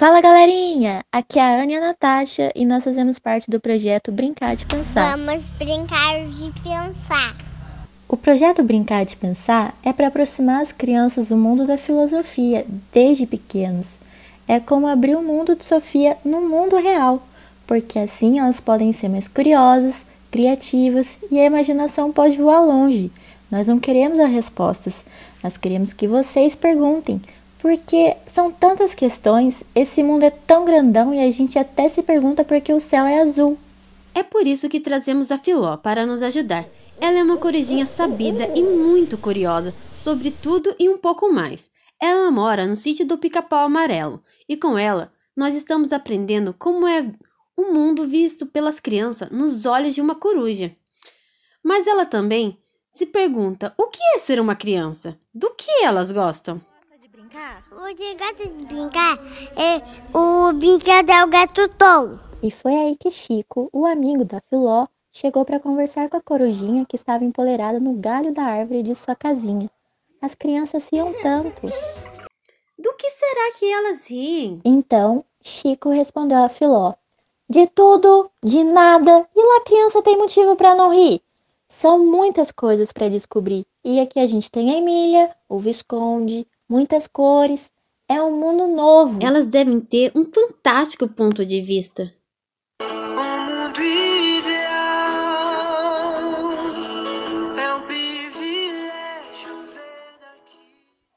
Fala galerinha! Aqui é a Ana e a Natasha e nós fazemos parte do projeto Brincar de Pensar. Vamos brincar de pensar. O projeto Brincar de Pensar é para aproximar as crianças do mundo da filosofia desde pequenos. É como abrir o mundo de Sofia no mundo real, porque assim elas podem ser mais curiosas, criativas e a imaginação pode voar longe. Nós não queremos as respostas, nós queremos que vocês perguntem porque são tantas questões, esse mundo é tão grandão e a gente até se pergunta por que o céu é azul. É por isso que trazemos a Filó para nos ajudar. Ela é uma corujinha sabida e muito curiosa sobre tudo e um pouco mais. Ela mora no sítio do Pica-Pau Amarelo e com ela nós estamos aprendendo como é o mundo visto pelas crianças nos olhos de uma coruja. Mas ela também se pergunta o que é ser uma criança? Do que elas gostam? Brincar? O que gosta de brincar é o brinquedo é o gato Tom. E foi aí que Chico, o amigo da Filó, chegou para conversar com a corujinha que estava empoleirada no galho da árvore de sua casinha. As crianças riam tanto. Do que será que elas riem? Então, Chico respondeu a Filó: De tudo, de nada, e lá a criança tem motivo para não rir. São muitas coisas para descobrir. E aqui a gente tem a Emília, o Visconde, muitas cores. É um mundo novo. Elas devem ter um fantástico ponto de vista.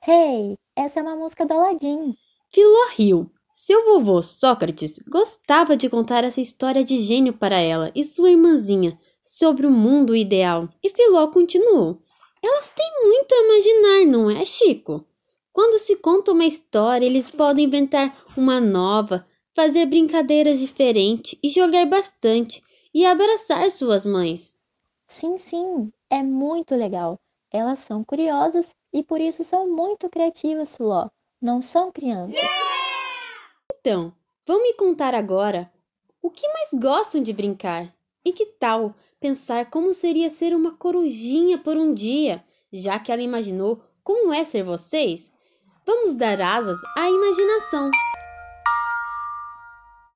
Hey, essa é uma música do Aladdin. Filó riu. Seu vovô Sócrates gostava de contar essa história de gênio para ela e sua irmãzinha sobre o mundo ideal. E Filó continuou. Elas têm muito a imaginar, não é, Chico? Quando se conta uma história, eles podem inventar uma nova, fazer brincadeiras diferentes e jogar bastante e abraçar suas mães. Sim, sim, é muito legal. Elas são curiosas e por isso são muito criativas, Suló. Não são crianças. Então, vão me contar agora o que mais gostam de brincar. E que tal pensar como seria ser uma corujinha por um dia, já que ela imaginou como é ser vocês? Vamos dar asas à imaginação.